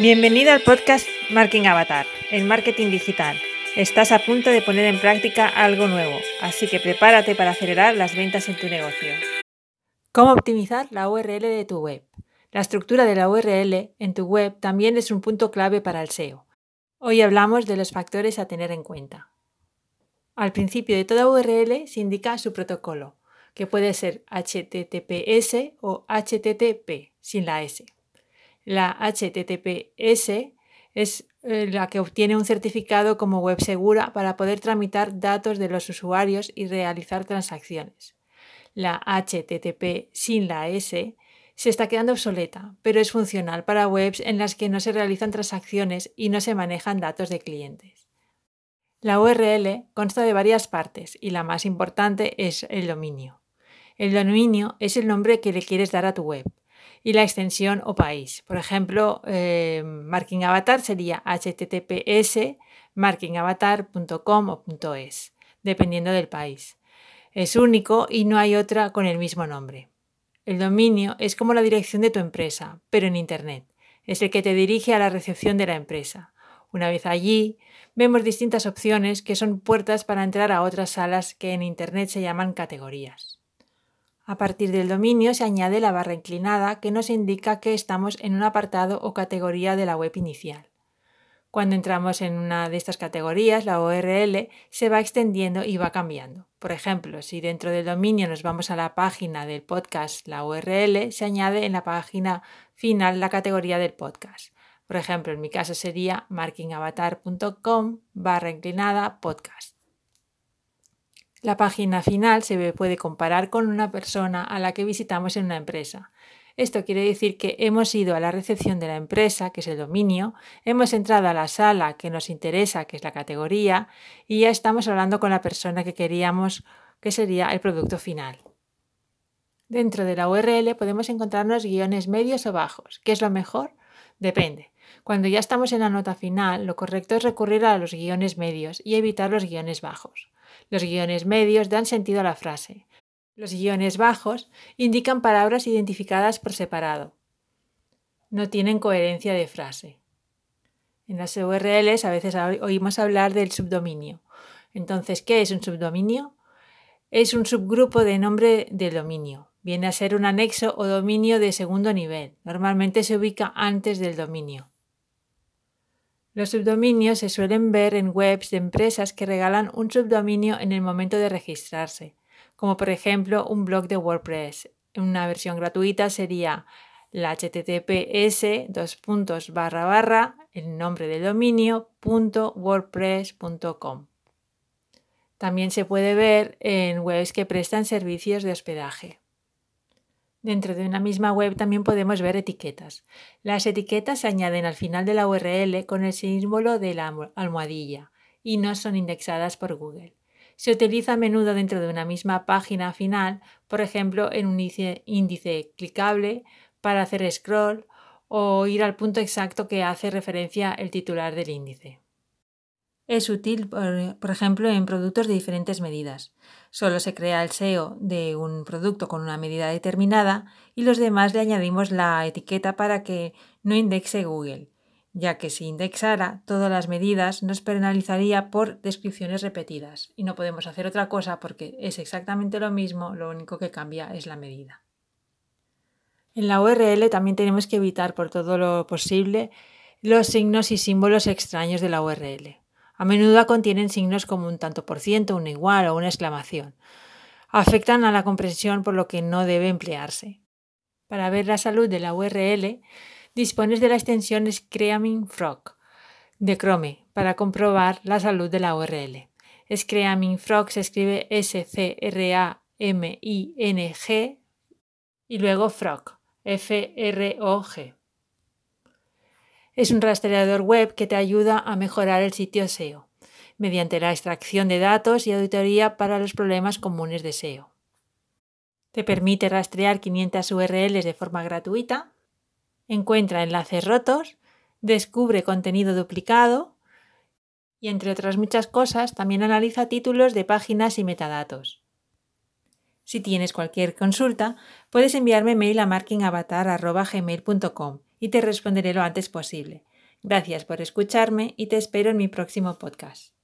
Bienvenido al podcast Marketing Avatar, el marketing digital. Estás a punto de poner en práctica algo nuevo, así que prepárate para acelerar las ventas en tu negocio. ¿Cómo optimizar la URL de tu web? La estructura de la URL en tu web también es un punto clave para el SEO. Hoy hablamos de los factores a tener en cuenta. Al principio de toda URL se indica su protocolo, que puede ser HTTPS o HTTP sin la S. La HTTPS es eh, la que obtiene un certificado como web segura para poder tramitar datos de los usuarios y realizar transacciones. La HTTP sin la S se está quedando obsoleta, pero es funcional para webs en las que no se realizan transacciones y no se manejan datos de clientes. La URL consta de varias partes y la más importante es el dominio. El dominio es el nombre que le quieres dar a tu web y la extensión o país. Por ejemplo, eh, Marking Avatar sería https markingavatar.com o .es, dependiendo del país. Es único y no hay otra con el mismo nombre. El dominio es como la dirección de tu empresa, pero en Internet. Es el que te dirige a la recepción de la empresa. Una vez allí, vemos distintas opciones que son puertas para entrar a otras salas que en Internet se llaman categorías. A partir del dominio se añade la barra inclinada que nos indica que estamos en un apartado o categoría de la web inicial. Cuando entramos en una de estas categorías, la URL se va extendiendo y va cambiando. Por ejemplo, si dentro del dominio nos vamos a la página del podcast, la URL se añade en la página final la categoría del podcast. Por ejemplo, en mi caso sería markingavatar.com barra inclinada podcast. La página final se puede comparar con una persona a la que visitamos en una empresa. Esto quiere decir que hemos ido a la recepción de la empresa, que es el dominio, hemos entrado a la sala que nos interesa, que es la categoría, y ya estamos hablando con la persona que queríamos, que sería el producto final. Dentro de la URL podemos encontrarnos guiones medios o bajos. ¿Qué es lo mejor? Depende. Cuando ya estamos en la nota final, lo correcto es recurrir a los guiones medios y evitar los guiones bajos. Los guiones medios dan sentido a la frase. Los guiones bajos indican palabras identificadas por separado. No tienen coherencia de frase. En las URLs a veces oímos hablar del subdominio. Entonces, ¿qué es un subdominio? Es un subgrupo de nombre del dominio. Viene a ser un anexo o dominio de segundo nivel. Normalmente se ubica antes del dominio. Los subdominios se suelen ver en webs de empresas que regalan un subdominio en el momento de registrarse, como por ejemplo un blog de WordPress. Una versión gratuita sería la https dos puntos barra barra el nombre del dominio punto wordpress.com. También se puede ver en webs que prestan servicios de hospedaje. Dentro de una misma web también podemos ver etiquetas. Las etiquetas se añaden al final de la URL con el símbolo de la almohadilla y no son indexadas por Google. Se utiliza a menudo dentro de una misma página final, por ejemplo, en un índice, clicable para hacer scroll o ir al punto exacto que hace referencia el titular del índice. Es útil, por, ejemplo, en productos de diferentes medidas. Solo se crea el SEO de un producto con una medida determinada y los demás le añadimos la etiqueta para que no indexe Google, ya que si indexara todas las medidas nos penalizaría por descripciones repetidas y no podemos hacer otra cosa porque es exactamente lo mismo, lo único que cambia es la medida. En la URL también tenemos que evitar por todo lo posible los signos y símbolos extraños de la URL. A menudo contienen signos como un tanto por ciento, un igual o una exclamación. Afectan a la comprensión por lo que no debe emplearse. Para ver la salud de la URL, dispones de la extensión Screaming Frog de Chrome para comprobar la salud de la URL. Screaming Frog se escribe S-C-R-A-M-I-N-G y luego Frog, F-R-O-G. Es un rastreador web que te ayuda a mejorar el sitio SEO mediante la extracción de datos y auditoría para los problemas comunes de SEO. Te permite rastrear 500 URLs de forma gratuita, encuentra enlaces rotos, descubre contenido duplicado y, entre otras muchas cosas, también analiza títulos de páginas y metadatos. Si tienes cualquier consulta, puedes enviarme mail a markingavatar.gmail.com y te responderé lo antes posible. Gracias por escucharme y te espero en mi próximo podcast.